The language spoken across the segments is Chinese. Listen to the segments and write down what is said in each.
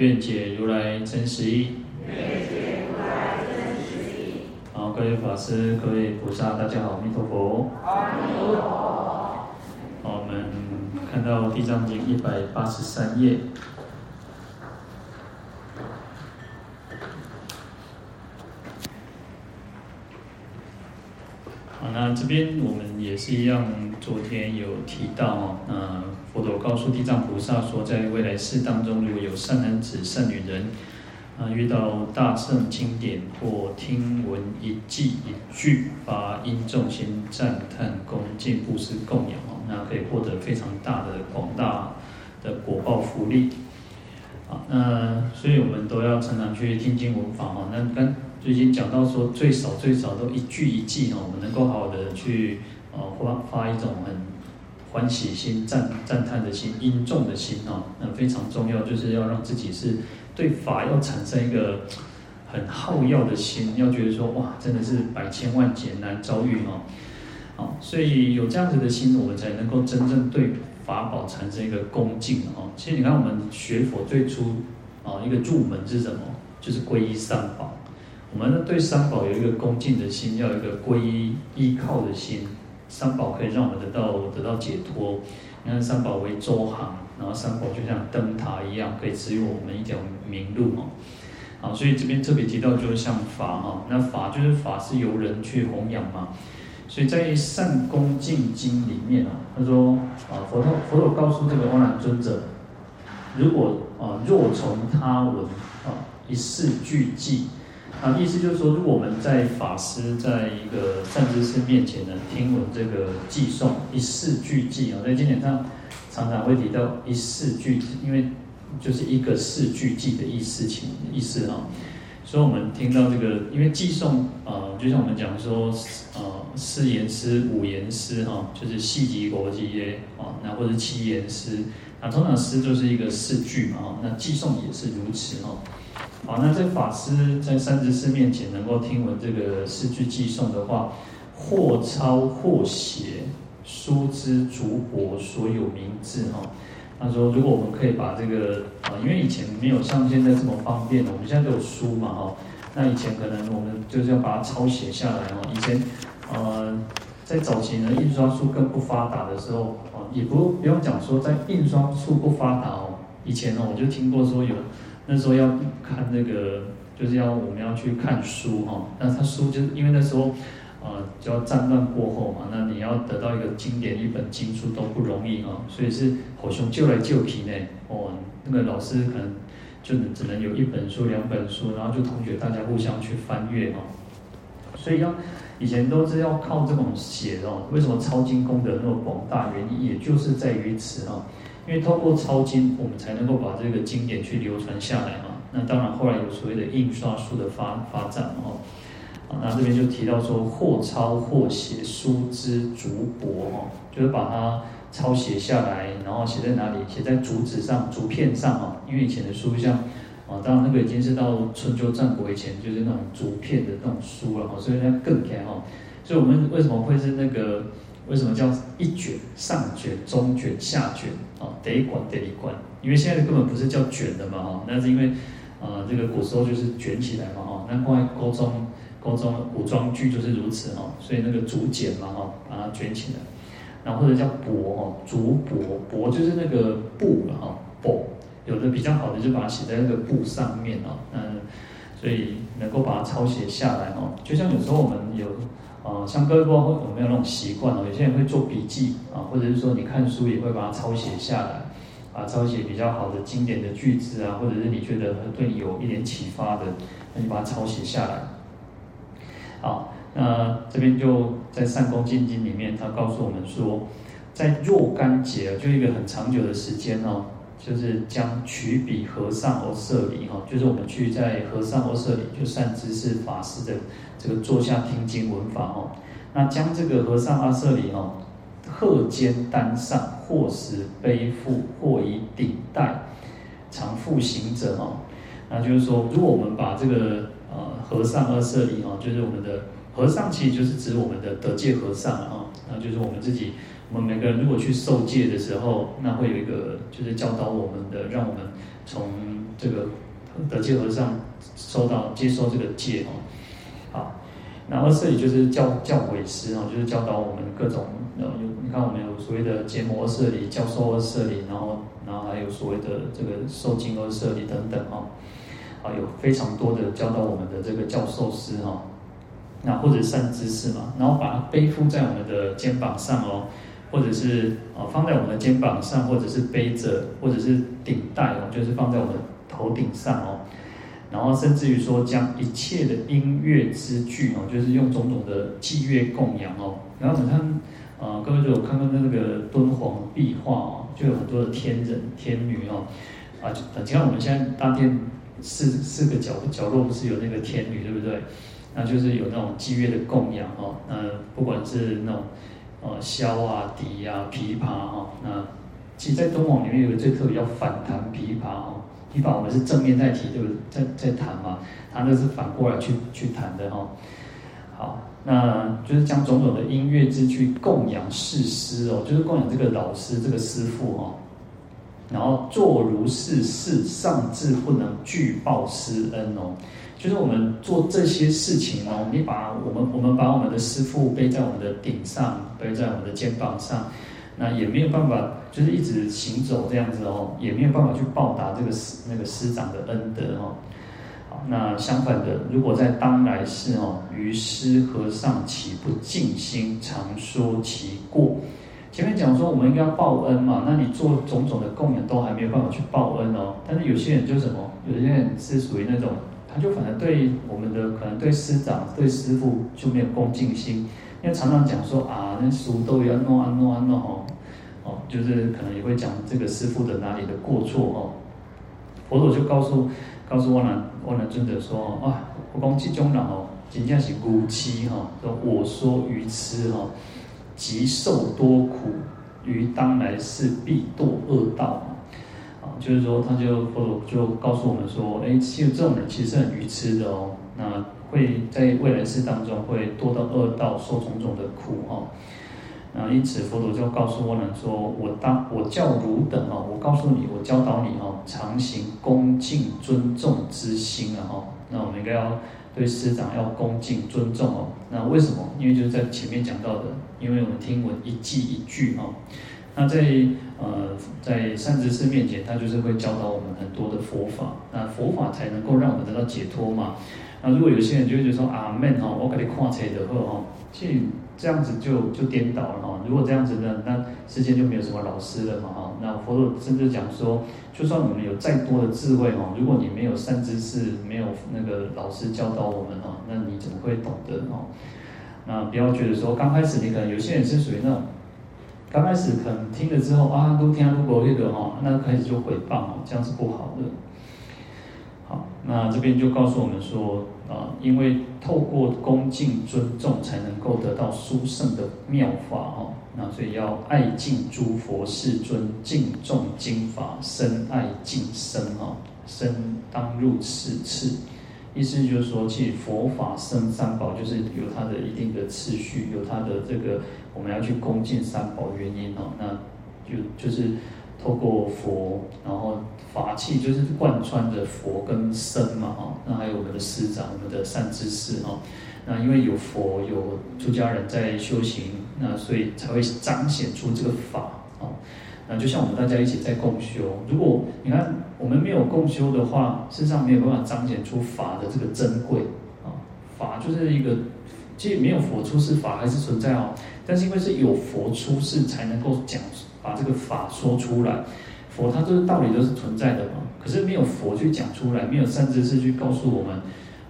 愿解如来真实义。好，各位法师、各位菩萨，大家好，阿弥陀佛。阿弥陀佛。好，我们看到《地藏经》一百八十三页。好，这边我们也是一样，昨天有提到哦，那佛陀告诉地藏菩萨说，在未来世当中，如果有善男子、善女人，啊，遇到大圣经典或听闻一记一句，发音重心赞叹恭敬布施供养哦，那可以获得非常大的广大的果报福利。啊，那所以我们都要常常去听经闻法哦，那跟。最近讲到说，最少最少都一句一句哦，我们能够好好的去呃发发一种很欢喜心、赞赞叹的心、殷重的心哦，那非常重要，就是要让自己是对法要产生一个很好乐的心，要觉得说哇，真的是百千万劫难遭遇哦，好，所以有这样子的心，我们才能够真正对法宝产生一个恭敬哦。其实你看，我们学佛最初啊，一个入门是什么？就是皈依三宝。我们呢，对三宝有一个恭敬的心，要有一个皈依依靠的心。三宝可以让我们得到得到解脱。你看三宝为周航，然后三宝就像灯塔一样，可以指引我们一条明路哦。好，所以这边特别提到，就是像法哈，那法就是法是由人去弘扬嘛。所以在《善恭敬经》里面啊，他说啊，佛陀佛陀告诉这个阿难尊者，如果啊若从他闻啊一事具记。啊，意思就是说，如果我们在法师在一个善知识面前呢，听闻这个寄送一四句记啊，在经典上常常会提到一四句，因为就是一个四句记的意思情意思啊。所以我们听到这个，因为寄送啊，就像我们讲说，呃，四言诗、五言诗哈，就是四字五字耶啊，那或者七言诗，那通常诗就是一个四句嘛哈，那寄送也是如此哈。好，那这法师在善知识面前能够听闻这个四句寄送的话，或抄或写，书之竹帛所有名字哈。他说，如果我们可以把这个啊，因为以前没有像现在这么方便，我们现在都有书嘛哈。那以前可能我们就是要把它抄写下来哦。以前呃，在早期呢，印刷术更不发达的时候啊，也不不用讲说在印刷术不发达哦。以前呢，我就听过说有。那时候要看那个，就是要我们要去看书哈。那他书就是因为那时候，呃，就要战乱过后嘛，那你要得到一个经典一本经书都不容易啊，所以是好兄救来救去呢。哦，那个老师可能就只能有一本书、两本书，然后就同学大家互相去翻阅哈。所以要以前都是要靠这种写哦。为什么抄经功德那么广大？原因也就是在于此啊。因为透过抄经，我们才能够把这个经典去流传下来嘛。那当然，后来有所谓的印刷术的发发展哦。那这边就提到说，或抄或写，书之竹帛哦，就是把它抄写下来，然后写在哪里？写在竹子上、竹片上啊。因为以前的书像啊，当然那个已经是到春秋战国以前，就是那种竹片的那种书了哈，所以它更开哈。所以我们为什么会是那个？为什么叫一卷、上卷、中卷、下卷？啊，得一关、第二关，因为现在根本不是叫卷的嘛，哈，那是因为，呃，这个古时候就是卷起来嘛，哈，那关于高中、高中古装剧就是如此，哈，所以那个竹简嘛，哈，把它卷起来，然后或者叫帛，哈，竹帛，帛就是那个布了，哈，帛，有的比较好的就把它写在那个布上面，啊，嗯，所以能够把它抄写下来，哈，就像有时候我们有。啊，像各位不知道有没有那种习惯哦？有些人会做笔记啊，或者是说你看书也会把它抄写下来，啊，抄写比较好的经典的句子啊，或者是你觉得对你有一点启发的，那你把它抄写下来。好，那这边就在《善恭敬经》里面，他告诉我们说，在若干劫，就一个很长久的时间哦，就是将取彼和尚而舍离哈，就是我们去在和尚而舍离，就善知识法师的这个坐下听经闻法哦。那将这个和尚阿舍离哈，荷肩担上，或时背负，或以顶戴，常复行者哦。那就是说，如果我们把这个呃和尚阿舍离哈，就是我们的和尚，其实就是指我们的得戒和尚啊，那就是我们自己。我们每个人如果去受戒的时候，那会有一个就是教导我们的，让我们从这个得戒和尚收到接受这个戒哦。好，然后这里就是教教诲师哦，就是教导我们各种呃，有你看我们有所谓的结摩舍离、教授二舍离，然后然后还有所谓的这个受经阿舍离等等哦。啊，有非常多的教导我们的这个教授师哈，那或者善知识嘛，然后把它背负在我们的肩膀上哦。或者是啊，放在我们的肩膀上，或者是背着，或者是顶戴哦，就是放在我们头顶上哦。然后甚至于说，将一切的音乐之具哦，就是用种种的祭乐供养哦。然后你看，啊，各位就有看到那个敦煌壁画哦，就有很多的天人天女哦。啊，你看我们现在大殿四四个角角落不是有那个天女对不对？那就是有那种祭乐的供养哦。那不管是那种。呃，箫啊、笛啊、琵琶哈，那其实，在敦煌里面有个最特别叫反弹琵琶哈。琵琶我们是正面在提，对不对？在在弹嘛，它那是反过来去去弹的哈。好，那就是将种种的音乐之具供养世师哦，就是供养这个老师、这个师傅哈。然后做如是事，尚自不能具报师恩哦。就是我们做这些事情哦，你把我们我们把我们的师父背在我们的顶上，背在我们的肩膀上，那也没有办法，就是一直行走这样子哦，也没有办法去报答这个师那个师长的恩德哦。好，那相反的，如果在当来世哦，于师和尚岂不尽心常说其过？前面讲说我们应该要报恩嘛，那你做种种的供养都还没有办法去报恩哦。但是有些人就什么，有些人是属于那种。他就反正对我们的可能对师长对师父就没有恭敬心，因为常常讲说啊，那书都要弄啊弄啊弄哦，哦，就是可能也会讲这个师父的哪里的过错哦。佛陀就告诉告诉万难万难尊者说啊，我讲这种人哦，真正是愚痴哈，说我说愚痴哈，极受多苦，于当来世必堕恶道。啊就是说，他就佛陀就告诉我们说，哎，其实这种人其实很愚痴的哦。那会在未来世当中会堕到恶道，受种种的苦哦。那因此佛陀就告诉我们说，我当我教汝等哦，我告诉你，我教导你哦，常行恭敬尊重之心啊哈。那我们应该要对师长要恭敬尊重哦。那为什么？因为就是在前面讲到的，因为我们听闻一偈一句哦。那在呃，在善知识面前，他就是会教导我们很多的佛法，那佛法才能够让我们得到解脱嘛。那如果有些人就会觉得说阿门哈，我给你看车的话哈，这这样子就就颠倒了哈。如果这样子呢，那世间就没有什么老师了嘛哈。那佛陀甚至讲说，就算我们有再多的智慧哈，如果你没有善知识，没有那个老师教导我们哈，那你怎么会懂得哈？那不要觉得说刚开始你可能有些人是属于那种。刚开始可能听了之后啊，都听如果那个哈，那开始就毁谤哦，这样是不好的。好，那这边就告诉我们说啊，因为透过恭敬尊重，才能够得到殊胜的妙法哈。那所以要爱敬诸佛世尊，敬重经法，深爱敬僧哈，僧当入此次。意思就是说，其实佛法生三宝就是有它的一定的次序，有它的这个我们要去恭敬三宝原因哦。那就就是透过佛，然后法器就是贯穿着佛跟僧嘛哈。那还有我们的师长，我们的善知识哈。那因为有佛有出家人在修行，那所以才会彰显出这个法啊。那就像我们大家一起在共修，如果你看我们没有共修的话，事实上没有办法彰显出法的这个珍贵啊。法就是一个，其实没有佛出世，法还是存在哦。但是因为是有佛出世，才能够讲把这个法说出来。佛它这个道理都是存在的嘛，可是没有佛去讲出来，没有善知识去告诉我们，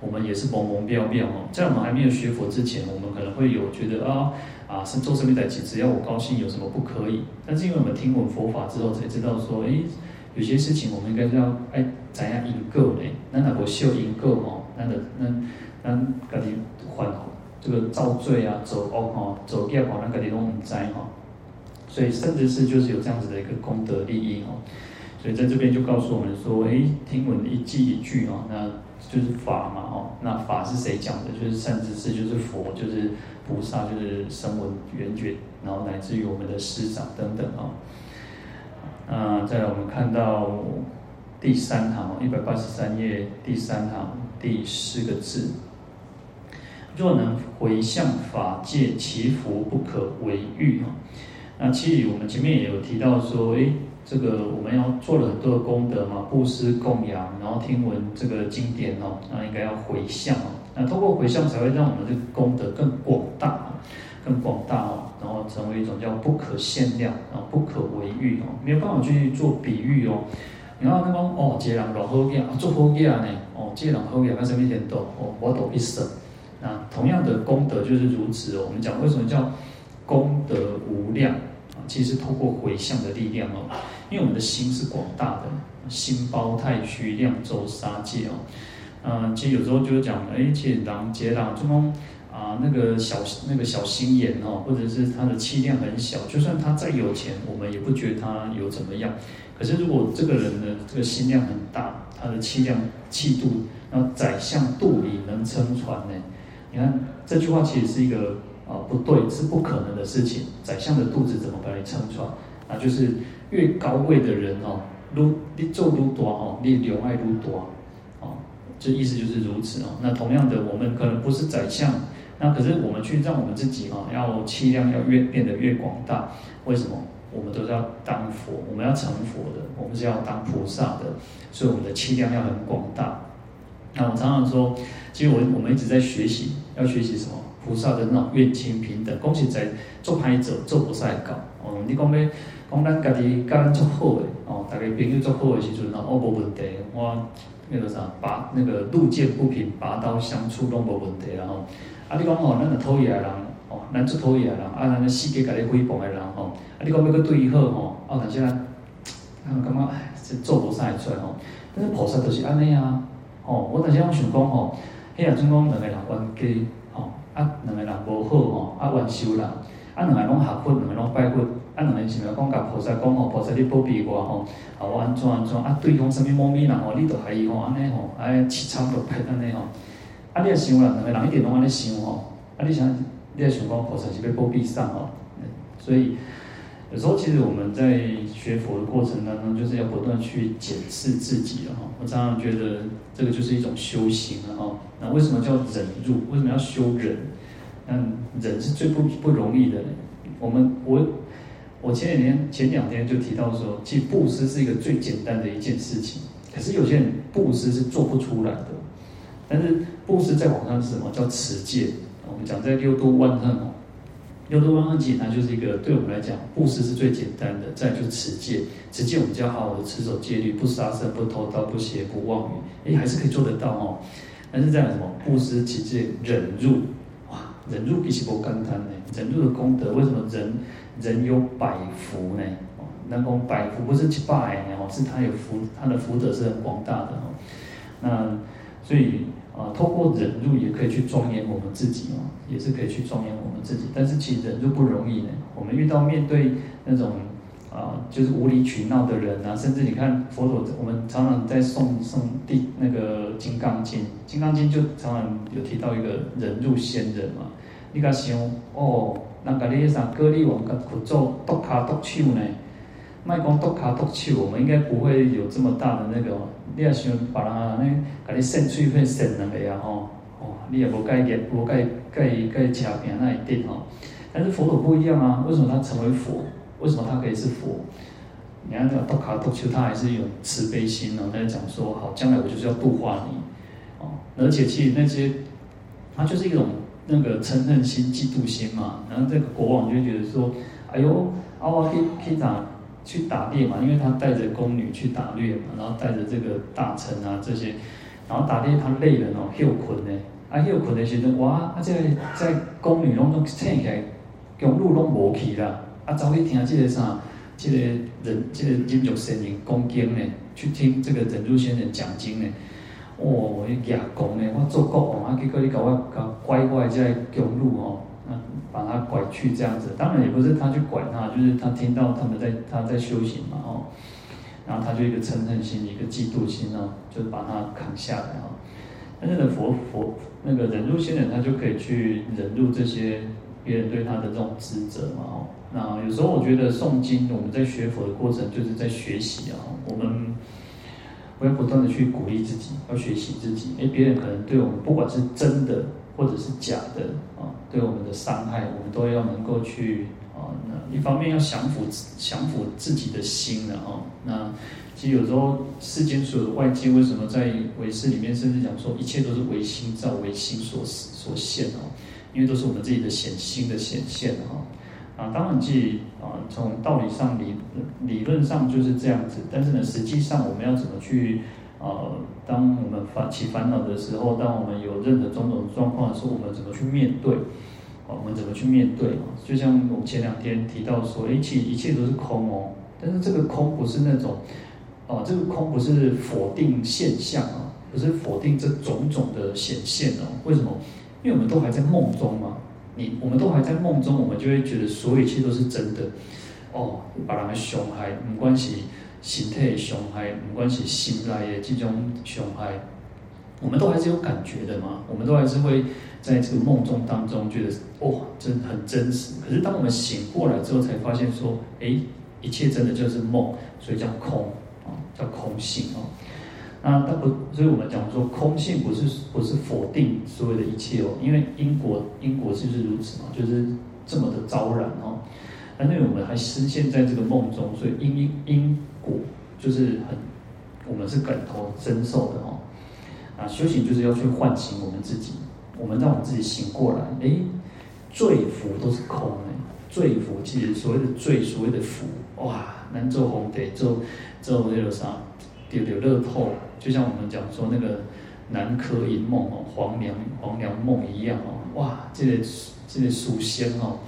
我们也是懵懵飘飘哦。在我们还没有学佛之前，我们可能会有觉得啊。啊，是做什么代志，只要我高兴，有什么不可以？但是因为我们听闻佛法之后，才知道说，诶，有些事情我们应该是要哎怎样因果呢？那哪个修因果哦？那个那那家己还这个造罪啊，走恶哈，走业哈，那家己拢唔知哈。所以甚至是就是有这样子的一个功德利益哦。所以在这边就告诉我们说，哎，听闻一句一句哦，那就是法嘛哦。那法是谁讲的？就是善知识，就是佛，就是菩萨，就是声闻缘觉，然后乃至于我们的师长等等哦。啊，再来我们看到第三行一百八十三页第三行第四个字：若能回向法界，其福不可为喻。那其实我们前面也有提到说，诶。这个我们要做了很多的功德嘛，布施供养，然后听闻这个经典哦，那应该要回向哦，那通过回向才会让我们这个功德更广大，更广大哦，然后成为一种叫不可限量，然后不可为喻哦，没有办法去做比喻哦。然后他讲哦，这人老好嘢，做好嘢呢，哦，这人好嘢，他什么程度哦，我懂意思。那同样的功德就是如此哦。我们讲为什么叫功德无量？其实透过回向的力量哦，因为我们的心是广大的，心包太虚，量周沙界哦。嗯，其实有时候就是讲，哎，其实当劫当中啊，那个小那个小心眼哦，或者是他的气量很小，就算他再有钱，我们也不觉得他有怎么样。可是如果这个人的这个心量很大，他的气量气度，然后宰相肚里能撑船呢？你看这句话其实是一个。啊，不对，是不可能的事情。宰相的肚子怎么把你撑穿？啊，就是越高位的人哦，如你做如多哦，你留爱如多哦，这意思就是如此哦。那同样的，我们可能不是宰相，那可是我们去让我们自己哦，要气量要越变得越广大。为什么？我们都是要当佛，我们要成佛的，我们是要当菩萨的，所以我们的气量要很广大。那我常常说，其实我我们一直在学习，要学习什么？菩萨的那种愿亲平等，讲实在做歹者做菩萨会教。哦，你讲要讲咱家己甲咱做好诶，哦，大家朋友做好诶时阵，哦，无问题。我那个啥，拔那个路见不平，拔刀相助拢无问题啦吼。啊，你讲吼，咱个讨厌诶人，哦，咱做讨厌诶人，啊，咱个世界甲你诽谤诶人，吼，啊，你讲要搁对伊好，吼，啊，但是咱，啊，感觉是做菩萨会出来吼。但是菩萨就是安尼啊，吼，我但是我想讲吼，迄个阵讲两个人冤家。啊，两个人无好吼，啊冤仇人，啊两个拢合佛，两个拢拜佛，啊两个是咪讲甲菩萨讲吼，菩萨你保庇我吼，啊我安怎安怎，啊对方什么猫咪人吼，你都害伊吼，安尼吼，哎凄惨都歹安尼吼，啊你也想啦，两个人一定拢安尼想吼，啊你想，你也想讲菩萨是要保庇上吼，所以有时候其实我们在学佛的过程当中，就是要不断去检视自己了哈。我常常觉得这个就是一种修行了哈。那为什么叫忍辱？为什么要修忍？嗯，忍是最不不容易的。我们我我前两天前两天就提到说，其实布施是一个最简单的一件事情，可是有些人布施是做不出来的。但是布施在往上是什么？叫持戒。我们讲在六度万恨哦，六度万恨其实它就是一个对我们来讲，布施是最简单的。再就是持戒，持戒我们就要好好的持守戒律，不杀生、不偷盗、不邪、不妄语，诶，还是可以做得到哦。但是这样什么？布施、持戒、忍辱。忍辱其实不简单呢，忍辱的功德为什么人人有百福呢？哦，那讲百福不是一百呢，哦，是他有福，他的福德是很广大的哦。那所以啊，透过忍辱也可以去庄严我们自己哦，也是可以去庄严我们自己。但是其实忍辱不容易呢。我们遇到面对那种啊，就是无理取闹的人啊，甚至你看佛陀，我们常常在诵诵地那个《金刚经》，《金刚经》就常常有提到一个忍辱仙人嘛。你甲想哦，那个你啥歌利王甲去做剁卡剁手呢？卖讲剁卡剁手，我们应该不会有这么大的那个。你也想别人安尼甲你扇嘴片扇两个啊吼，哦，你也无介意，无介介介车平那一定吼。但是佛陀不一样啊，为什么他成为佛？为什么他可以是佛？你看这个剁骹剁手，他还是有慈悲心哦。他讲说好，将来我就是要度化你哦。而且其实那些，他就是一种。那个嗔恨心、嫉妒心嘛，然后这个国王就觉得说：“哎呦，阿瓦可以可以打去打猎嘛，因为他带着宫女去打猎嘛，然后带着这个大臣啊这些，然后打猎他累了哦，休困呢，啊休困的时候，哇，啊这个在宫女拢都醒起来，公路拢无去啦，啊走去听这个啥，这个人，这个忍辱仙人讲经呢，去听这个忍辱仙人讲经呢，哦，伊牙讲呢，我做国王啊，结果你搞我搞拐拐在公路哦，那把他拐去这样子，当然也不是他去拐他，就是他听到他们在他在修行嘛哦，然后他就一个嗔恨心，一个嫉妒心哦，就把他扛下来哦。但是呢，佛佛那个忍辱仙人，他就可以去忍辱这些别人对他的这种指责嘛哦。那有时候我觉得诵经，我们在学佛的过程就是在学习啊。我们我要不断的去鼓励自己，要学习自己。哎，别人可能对我们，不管是真的或者是假的啊，对我们的伤害，我们都要能够去啊。那一方面要降服降服自己的心的啊。那其实有时候世间所有的外界，为什么在唯识里面甚至讲说，一切都是唯心造，唯心所所现哦？因为都是我们自己的显心的显现哈。啊，当然，即啊，从道理上理理论上就是这样子，但是呢，实际上我们要怎么去呃，当我们发起烦恼的时候，当我们有任何种种状况的时候，我们怎么去面对？我们怎么去面对？就像我们前两天提到说，一切一切都是空哦，但是这个空不是那种，哦，这个空不是否定现象啊，不是否定这种种的显现哦。为什么？因为我们都还在梦中嘛。你我们都还在梦中，我们就会觉得所有一切都是真的。哦，把人伤害，没关系身体的伤害，不管是心内的这种伤害，我们都还是有感觉的嘛。我们都还是会在这个梦中当中觉得，哦，真很真实。可是当我们醒过来之后，才发现说，哎，一切真的就是梦，所以叫空啊，叫空性哦。那它不，所以我们讲说空性不是不是否定所有的一切哦，因为因果因果就是如此嘛，就是这么的昭然哦。那因为我们还深陷在这个梦中，所以因因因就是很，我们是感同身受的哦。啊，修行就是要去唤醒我们自己，我们让我们自己醒过来。哎，罪福都是空的，罪福其实所谓的罪，所谓的福，哇，能做红得做做那个啥？丢丢乐透，就像我们讲说那个南柯一梦哦，黄粱黄粱梦一样哦，哇，这个这个书仙哦，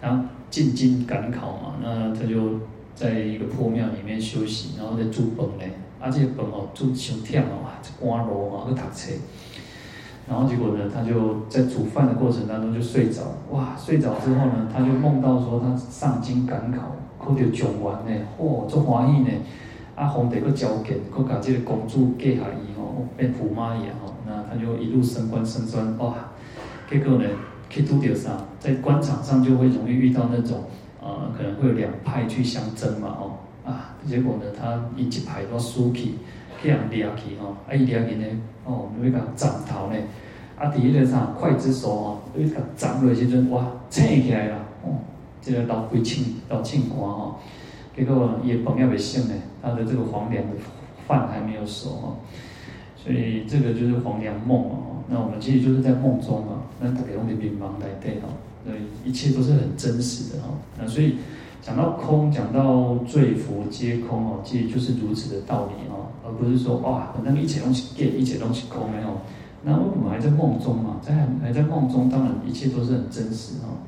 然后进京赶考嘛，那他就在一个破庙里面休息，然后在煮饭嘞，啊，这个饭哦煮太忝了哇，干炉嘛去读册，然后结果呢，他就在煮饭的过程当中就睡着，哇，睡着之后呢，他就梦到说他上京赶考，考到状元呢，嚯，足欢喜呢。啊，皇帝阁召见，阁甲这个公主嫁下伊吼，变驸马爷吼，那他就一路升官升官，哇！结果呢，去拄着啥，在官场上就会容易遇到那种，呃，可能会有两派去相争嘛，哦，啊，结果呢，他一一派都输去，去人掠去吼，啊，伊掠去呢，哦，要甲斩头呢，啊，伫迄个啥刽子手吼，要甲斩落时阵，哇，醒起来啦，哦，这个流规庆流庆官哦。结果也本要被信呢，他的这个黄粱的饭还没有熟哦，所以这个就是黄粱梦哦。那我们其实就是在梦中嘛，那他给我们迷茫来对哦，对一切都是很真实的哦。那所以讲到空，讲到罪佛皆空哦，其实就是如此的道理哦，而不是说哇，那个一切东西变，一切东西空没有。那我们还在梦中嘛，在还在梦中，当然一切都是很真实哦。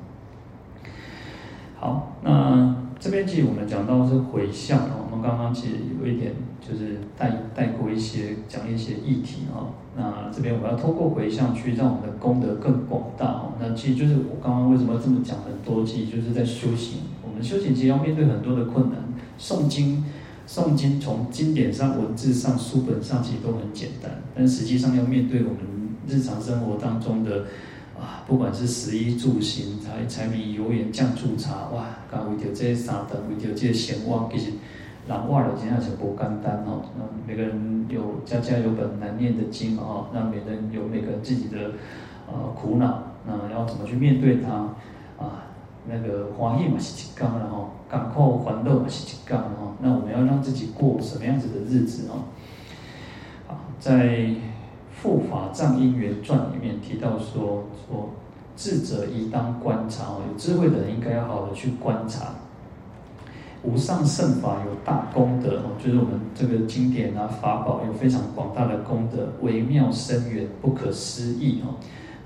好，那。这边其实我们讲到是回向哦，刚刚其实有一点就是带带过一些讲一些议题啊。那这边我要通过回向去让我们的功德更广大哦。那其实就是我刚刚为什么这么讲很多，其实就是在修行。我们修行其实要面对很多的困难，诵经诵经从经典上、文字上、书本上其实都很简单，但实际上要面对我们日常生活当中的。啊，不管是食衣住行、柴柴米油盐酱醋茶，哇，刚为着这些三顿，为着这些闲话，其实人活了真的是不简单哦。那每个人有家家有本难念的经哦，那每个人有每个人自己的呃苦恼，那要怎么去面对它啊？那个欢喜嘛是一天然后甘苦欢乐嘛是一天哦。那我们要让自己过什么样子的日子哦？啊，在。《护法藏因缘传》里面提到说：“说智者宜当观察哦，有智慧的人应该要好好的去观察。无上圣法有大功德哦，就是我们这个经典啊法宝有非常广大的功德，微妙深远，不可思议哦。”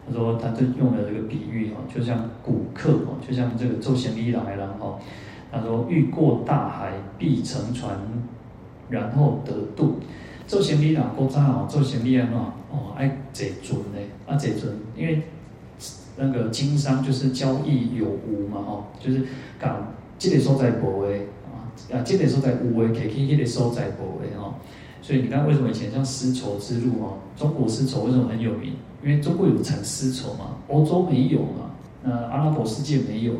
他说，他就用了这个比喻哦，就像古客哦，就像这个周贤一来了哦，他说：“欲过大海，必乘船，然后得度。”做生意啊，国家哦，做生意啊，哦，爱坐船呢，啊，坐船，因为那个经商就是交易有无嘛，吼，就是港这个所在无诶，啊，这个所在有诶，可以去这个所在无诶，吼。所以你看，为什么以前像丝绸之路哦，中国丝绸为什么很有名？因为中国有产丝绸嘛，欧洲没有嘛，那阿拉伯世界没有，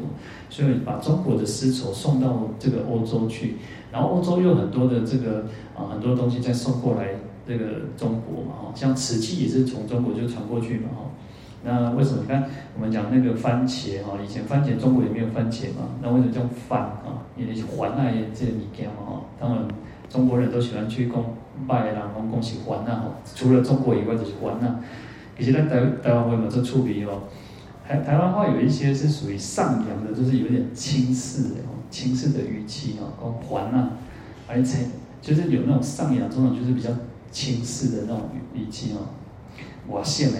所以把中国的丝绸送到这个欧洲去。然后欧洲又有很多的这个啊，很多东西再送过来这个中国嘛，哈，像瓷器也是从中国就传过去嘛，哈。那为什么？你看我们讲那个番茄哈，以前番茄中国也没有番茄嘛，那为什么叫番啊？因为是番啊，这个物件嘛，哈。当然中国人都喜欢去讲拜啦，然后恭喜番啊，哈。除了中国以外就是番啊。其实在台台湾话嘛，这处理哦，台台湾话有一些是属于上扬的，就是有点轻视的。轻视的语气啊，讲还啊，而且就是有那种上扬，这种就是比较轻视的那种语气哦。我现在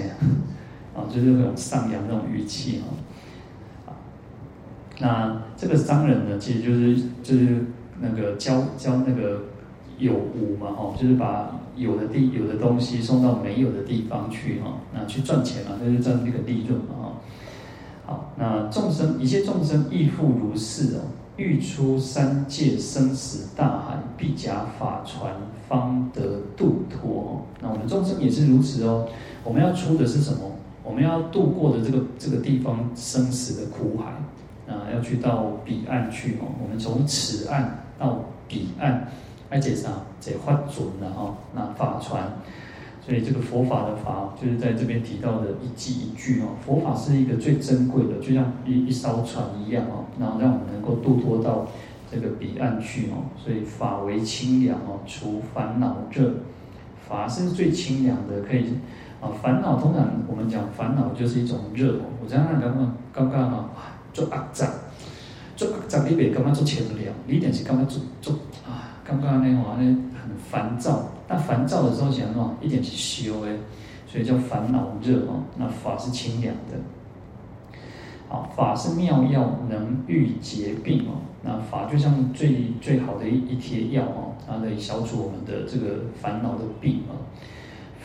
啊，就是那种上扬那种语气啊。那这个商人呢，其实就是就是那个交交那个有无嘛，哈，就是把有的地有的东西送到没有的地方去哈，那去赚钱嘛，那就赚那个利润嘛，哈。好，那众生一切众生亦复如是哦。欲出三界生死大海，必假法船，方得度脱。那我们众生也是如此哦。我们要出的是什么？我们要渡过的这个这个地方生死的苦海啊，要去到彼岸去哦。我们从此岸到彼岸，而且啥？这发准了哈。那法船。所以这个佛法的法，就是在这边提到的一记一句哦。佛法是一个最珍贵的，就像一一艘船一样哦，然后让我们能够渡脱到这个彼岸去哦。所以法为清凉哦，除烦恼热。法是最清凉的，可以啊。烦恼通常我们讲烦恼就是一种热哦。我刚刚讲刚刚啊，做阿杂，做阿杂你别刚刚做清凉，你一点是刚刚做做啊？刚刚那话呢很烦躁。那烦躁的时候想哦，一点是修哎，所以叫烦恼热哦。那法是清凉的，好，法是妙药，能愈结病哦。那法就像最最好的一一帖药哦，它可以消除我们的这个烦恼的病哦。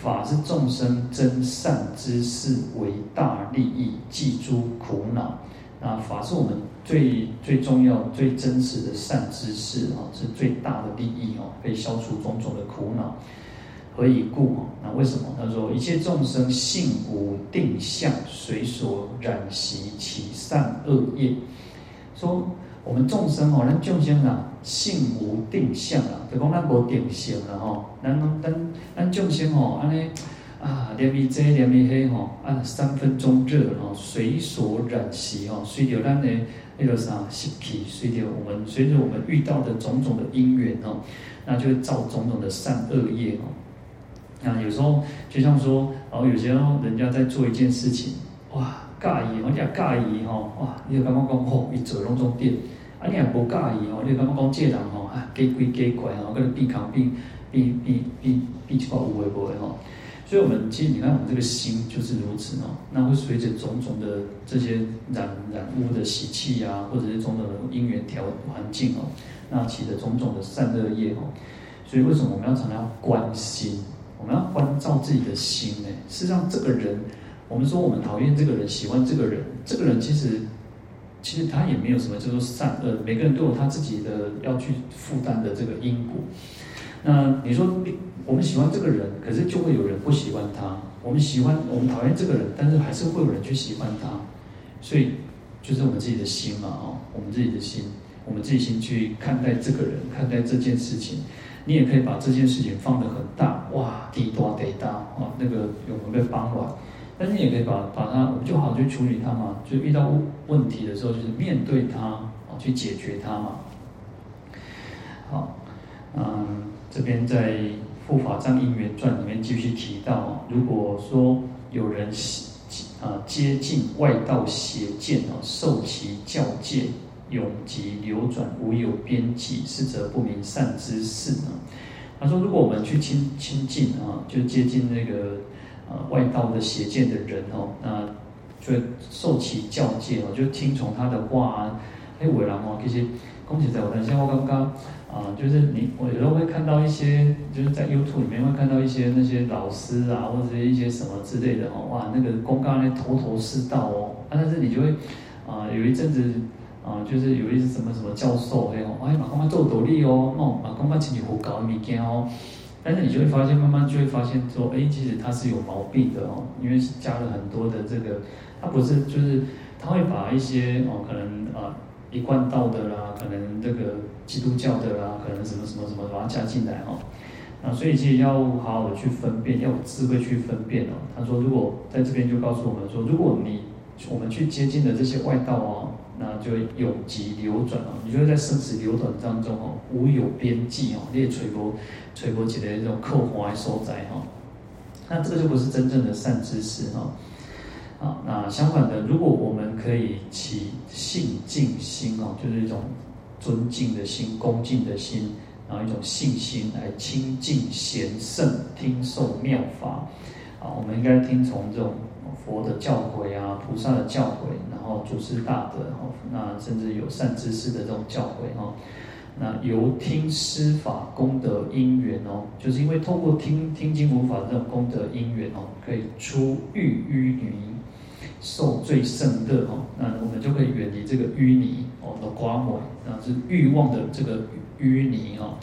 法是众生真善知识为大利益，济诸苦恼。那法是我们最最重要、最真实的善知识啊，是最大的利益哦，可以消除种种的苦恼。何以故？那为什么？他说：一切众生性无定相，随所染习其善恶业。说我们众生哦，咱众生啊，性无定相啊，就讲咱无定性了哈。咱咱咱众生哦，安尼。啊，连咪这连咪黑吼，啊，三分钟热吼，随所染习吼，随着咱的那个啥习气，随着我们随着我们遇到的种种的因缘哦，那就会造种种的善恶业哦。那有时候就像说，然后有些人人家在做一件事情，哇，介意，我讲介意吼，哇，你就感觉讲吼，伊做拢种点，啊，你也无介意吼，你就感觉讲这人吼，啊，假鬼假怪吼，跟比扛比比比比比起来有诶无诶吼。所以，我们其实你看，我们这个心就是如此哦。那会随着种种的这些染染污的习气啊，或者是种种的因缘条环境哦，那起的种种的善恶业哦。所以，为什么我们要常常要观心？我们要关照自己的心呢？事实上，这个人，我们说我们讨厌这个人，喜欢这个人，这个人其实其实他也没有什么叫做善恶，每个人都有他自己的要去负担的这个因果。那你说？我们喜欢这个人，可是就会有人不喜欢他。我们喜欢，我们讨厌这个人，但是还是会有人去喜欢他。所以，就是我们自己的心嘛，哦，我们自己的心，我们自己心去看待这个人，看待这件事情。你也可以把这件事情放得很大，哇，地多得大，哦，那个有没有被帮忙？但是也可以把把它，我们就好去处理它嘛。就遇到问题的时候，就是面对它，哦，去解决它嘛。好，嗯，这边在。《护法藏因缘传》里面继续提到，如果说有人啊接近外道邪见啊，受其教诫，永寂流转，无有边际，是则不明善知识啊。他说，如果我们去亲亲近啊，就接近那个啊外道的邪见的人哦，那就受其教诫哦，就听从他的话啊。哎，伟人哦，其实恭喜在，我等下我刚刚啊，就是你，我有时候会看到一些，就是在 YouTube 里面会看到一些那些老师啊，或者一些什么之类的哦，哇，那个公告那头头是道哦，啊，但是你就会啊，有一阵子啊，就是有一些什么什么教授哎哦，哎，马公妈做独立哦，哦，马公妈亲自胡搞物件哦。但是你就会发现，慢慢就会发现说，哎，其实它是有毛病的哦，因为是加了很多的这个，它不是就是，它会把一些哦，可能啊一贯道的啦，可能这个基督教的啦，可能什么什么什么把它加进来哦，那所以其实要好好的去分辨，要有智慧去分辨哦。他说，如果在这边就告诉我们说，如果你我们去接近的这些外道哦。那就永极流转哦，你就会在生死流转当中哦，无有边际哦，你也垂波垂波起来这种扣怀所在哈。那这个就不是真正的善知识哈。啊，那相反的，如果我们可以起信敬心哦，就是一种尊敬的心、恭敬的心，然后一种信心来亲近贤圣，听受妙法。啊，我们应该听从这种。佛的教诲啊，菩萨的教诲，然后祖师大德哈，那甚至有善知识的这种教诲哈，那由听施法功德因缘哦，就是因为透过听听经闻法这种功德因缘哦，可以出欲淤泥，受最胜乐哦，那我们就可以远离这个淤泥哦的刮抹，那是欲望的这个淤泥哦，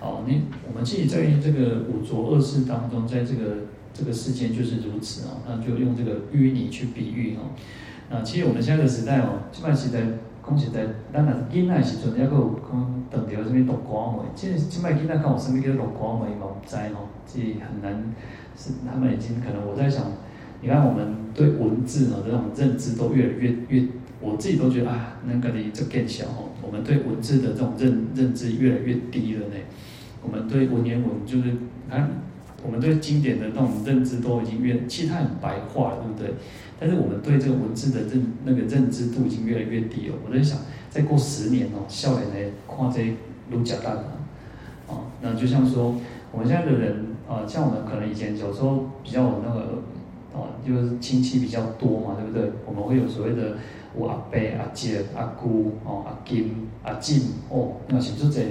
哦，你我们自己在这个五浊恶世当中，在这个。这个世间就是如此哦，那就用这个淤泥去比喻哦。那其实我们现在的时代哦，这摆时代，讲实在，当然囡仔时阵，抑个有讲等条什么落光梅，其实这摆囡仔讲有什么叫落光梅嘛，不知哦，这很难，是他们已经可能我在想，你看我们对文字哦这种认知都越来越越，我自己都觉得啊，那个你就更小哦，我们对文字的这种认认知越来越低了呢。我们对文言文就是看。我们对经典的那种认知都已经越，其实它很白话了，对不对？但是我们对这个文字的认那个认知度已经越来越低了。我在想，再过十年哦，少年的看这儒家大啊，那就像说我们现在的人啊，像我们可能以前小时候比较那个啊，就是亲戚比较多嘛，对不对？我们会有所谓的我阿伯、阿姐、阿姑、哦、阿金、阿静哦，那是就这，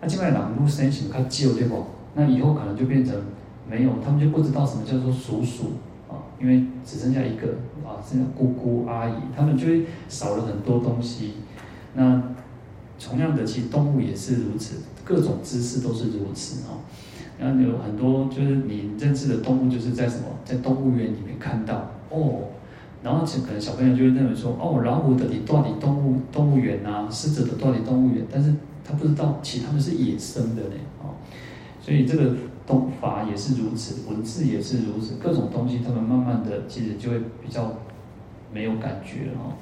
那现在人愈生想较少对不？那以后可能就变成。没有，他们就不知道什么叫做叔叔啊，因为只剩下一个啊，剩下姑姑阿姨，他们就会少了很多东西。那同样的，其实动物也是如此，各种知识都是如此啊。然后有很多就是你认识的动物，就是在什么，在动物园里面看到哦。然后可能小朋友就会认为说，哦，老虎的你到底动物动物园啊，狮子的到底动物园，但是他不知道，其实他们是野生的呢啊。所以这个。东法也是如此，文字也是如此，各种东西，他们慢慢的其实就会比较没有感觉了哈。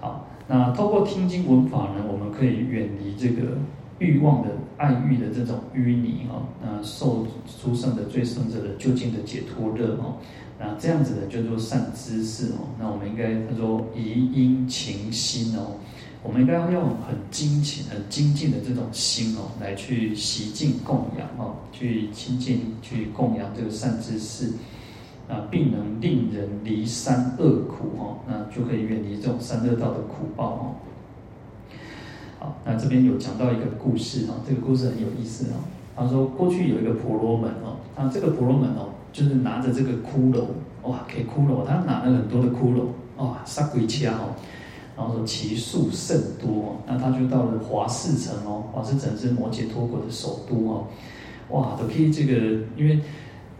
好，那透过听经闻法呢，我们可以远离这个欲望的爱欲的这种淤泥哈，那受诸圣的最圣者的究竟的解脱乐哈，那这样子呢叫做善知识哦，那我们应该他说宜殷勤心哦。我们应该要用很精勤、很精进的这种心哦，来去习敬供养哦，去亲近、去供养这个善知识啊，并能令人离三恶苦哦，那就可以远离这种三恶道的苦报哦。好，那这边有讲到一个故事哦，这个故事很有意思哦。他说过去有一个婆罗门哦，那这个婆罗门哦，就是拿着这个骷髅哇，给骷髅，他拿了很多的骷髅哇，杀鬼掐哦。然后说其数甚多，那他就到了华氏城哦，华氏城是摩羯陀国的首都哦，哇，都可以这个，因为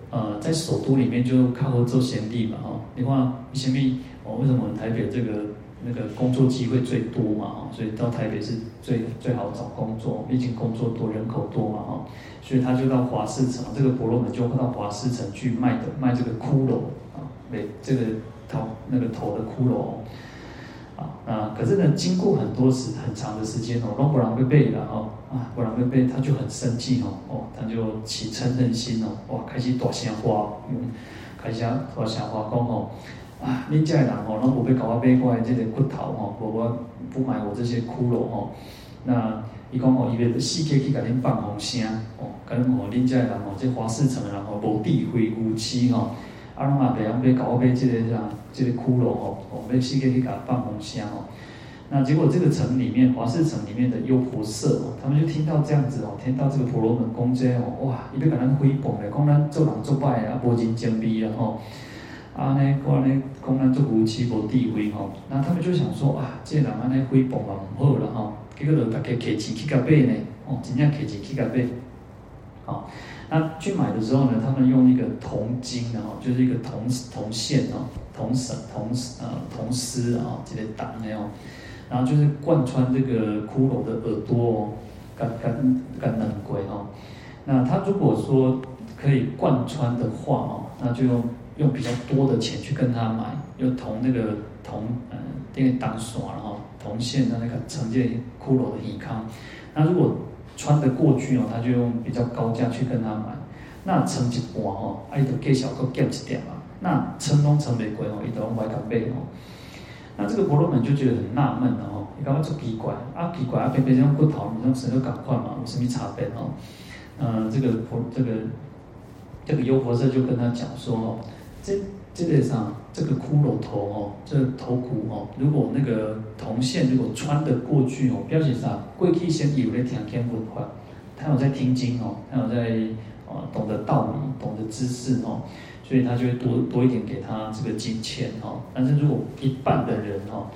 呃，在首都里面就靠做贤弟嘛哦，你看贤弟哦，为什么台北这个那个工作机会最多嘛哦，所以到台北是最最好找工作，毕竟工作多，人口多嘛哦，所以他就到华氏城，这个婆罗门就到华氏城去卖的卖这个骷髅啊，每这个头那个头的骷髅。啊，可是呢，经过很多时很长的时间哦，都不让被背了哦，啊，不让被背，他就很生气哦，哦，他就起嗔恨心哦，哇，开始大声花，嗯，开始大声话讲哦，啊，恁这人哦，拢无要搞我背过来这个骨头哦，无我不买我这些骷髅哦，那伊讲哦，伊要四界去甲恁放风声哦，甲恁哦，恁这人哦，这华氏城的人哦，无智慧无知哦。啊，拢嘛袂晓要搞我买即个啥，即个骷髅吼，哦，要四界去甲放风声吼。那结果这个城里面，华氏城里面的优婆塞哦，他们就听到这样子哦，听到这个婆罗门公这样哦，哇，伊要甲咱毁谤嘞，讲咱做人做歹啊，无人敬畏啊吼，啊呢，讲呢，讲咱做无耻无地位吼，那他们就想说啊，这人安尼毁谤嘛唔好啦吼，结果就大家摕钱去甲买呢，哦，真正摕钱去甲买，好，那去买的时候呢，他们用一个铜筋，然后就是一个铜铜线哦，铜绳铜呃铜丝啊，这个挡那样。然后就是贯穿这个骷髅的耳朵哦，干干干能鬼哦。那他如果说可以贯穿的话哦，那就用用比较多的钱去跟他买，用铜那个铜嗯，电个当耍然后铜线的那个承接骷髅的衣康。那如果穿得过去哦，他就用比较高价去跟他买。那成一半哦，啊伊就计小个减一点嘛。那成拢成袂过哦，伊就用买个买哦。那这个婆罗门就觉得很纳闷哦，你干嘛这么奇怪啊？奇怪啊，偏偏这样骨头，你这神都赶快嘛，有什么差别哦？嗯，这个婆这个这个优婆塞就跟他讲说哦，这这个上这个骷髅头哦，这个头骨哦，如果那个铜线如果穿得过去哦，表示啥？过去先有在听经文法，他有在听经哦，他有在啊懂得道理，懂得知识哦。所以他就会多多一点给他这个金钱哈，但是如果一半的人哈，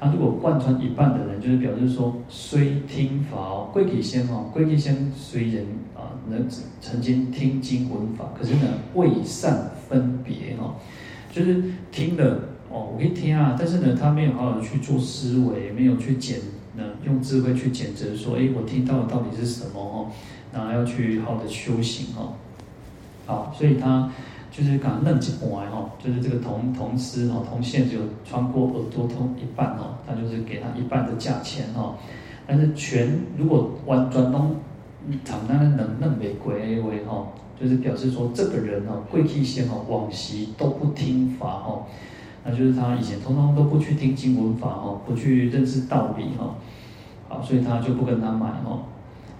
他如果贯穿一半的人，就是表示说虽听法哦，贵体仙哦，贵体仙虽然啊能曾经听经闻法，可是呢未善分别哈，就是听了哦，我可以听啊，但是呢他没有好好去做思维，没有去检呢用智慧去检测说，哎，我听到的到底是什么哦，然后要去好的修行哦，好，所以他。就是刚刚嫩起来哈，就是这个铜铜丝哈，铜线就穿过耳朵通一半哈，他就是给他一半的价钱哈。但是全如果完全都长那个能嫩玫瑰为哈，就是表示说这个人哦，贵气仙哈，往昔都不听法哦，那就是他以前通通都不去听经文法哦，不去认识道理哈，好，所以他就不跟他买哈。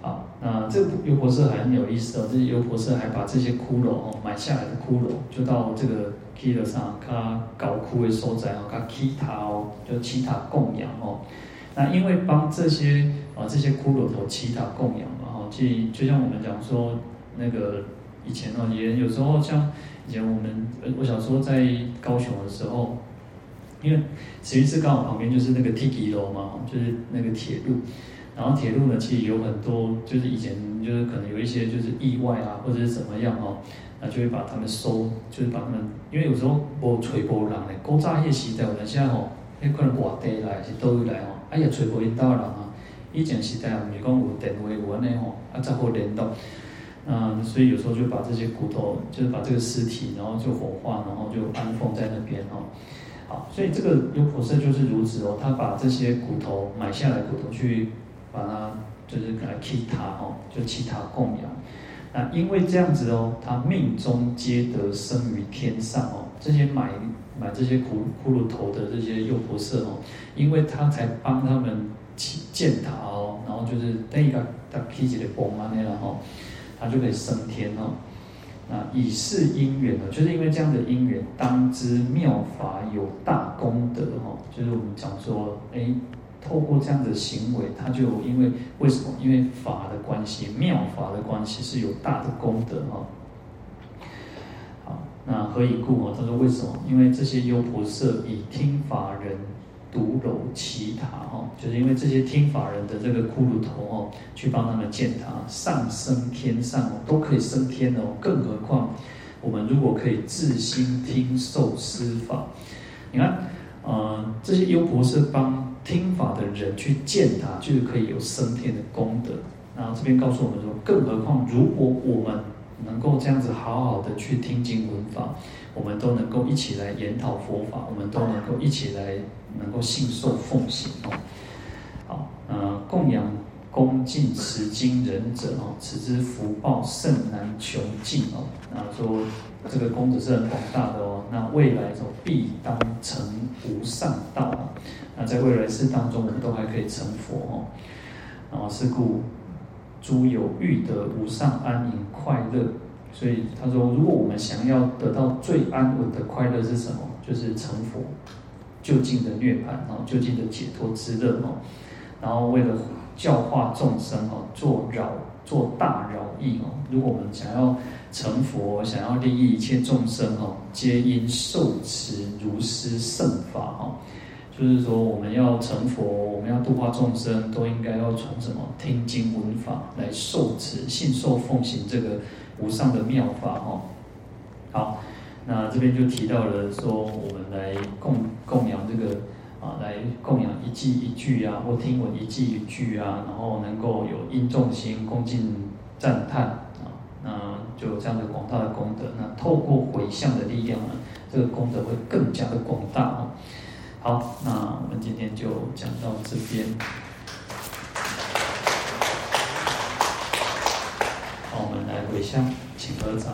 好，那这个优婆塞还很有意思哦，这些优婆塞还把这些骷髅哦，买下来的骷髅，就到这个基勒上，他搞枯的所在哦，他乞讨哦，就乞讨供养哦。那因为帮这些啊这些骷髅头乞讨供养嘛哈，就就像我们讲说那个以前哦，也有时候像以前我们我小时候在高雄的时候，因为慈云寺刚好旁边就是那个 Tiki 楼嘛，就是那个铁路。然后铁路呢，其实有很多，就是以前就是可能有一些就是意外啊，或者是怎么样哦，那就会把他们收，就是把他们，因为有时候无吹波浪的，古早迄时代，我们现在吼，那可能外地来是倒来哦，哎呀吹波引导人啊，以前时代啊，唔是讲有电话有安尼吼，啊才好联络，嗯，所以有时候就把这些骨头，就是把这个尸体，然后就火化，然后就安放在那边哦，好，所以这个优婆塞就是如此哦，他把这些骨头买下来，骨头去。把它就是给他乞他哦，就乞他供养。那因为这样子哦，他命中皆得生于天上哦。这些买买这些骷骷髅头的这些优婆塞哦，因为他才帮他们起建塔哦，然后就是等于他他起起来崩啊那样哦，他就可以升天哦。那以是因缘呢，就是因为这样的因缘，当知妙法有大功德哦。就是我们讲说，哎。透过这样的行为，他就因为为什么？因为法的关系，妙法的关系是有大的功德哈。好，那何以故啊？他说为什么？因为这些优婆塞以听法人独楼其塔哈，就是因为这些听法人的这个骷髅头哦，去帮他们建塔，上升天上哦，都可以升天哦。更何况我们如果可以自心听受施法，你看，呃，这些优婆塞帮。听法的人去见他，就是可以有升天的功德。然后这边告诉我们说，更何况如果我们能够这样子好好的去听经闻法，我们都能够一起来研讨佛法，我们都能够一起来能够信受奉行哦。好，呃，供养恭敬持经人者哦，此之福报甚难穷尽哦。然后说这个功德是很广大的哦，那未来说必当成无上道。那在未来世当中，我们都还可以成佛哦。啊，是故诸有欲得无上安隐快乐，所以他说，如果我们想要得到最安稳的快乐是什么？就是成佛。究竟的涅槃哦，究竟的解脱之乐哦，然后为了教化众生哦，做饶做大饶益哦。如果我们想要成佛，想要利益一切众生哦，皆应受持如是圣法哦。就是说，我们要成佛，我们要度化众生，都应该要从什么听经闻法来受持、信受奉行这个无上的妙法哦。好。那这边就提到了说，我们来供供养这个啊，来供养一偈一句啊，或听闻一偈一句啊，然后能够有因众心恭敬赞叹啊，那就有这样的广大的功德。那透过回向的力量呢，这个功德会更加的广大哦。好，那我们今天就讲到这边。好，我们来回向，请合掌。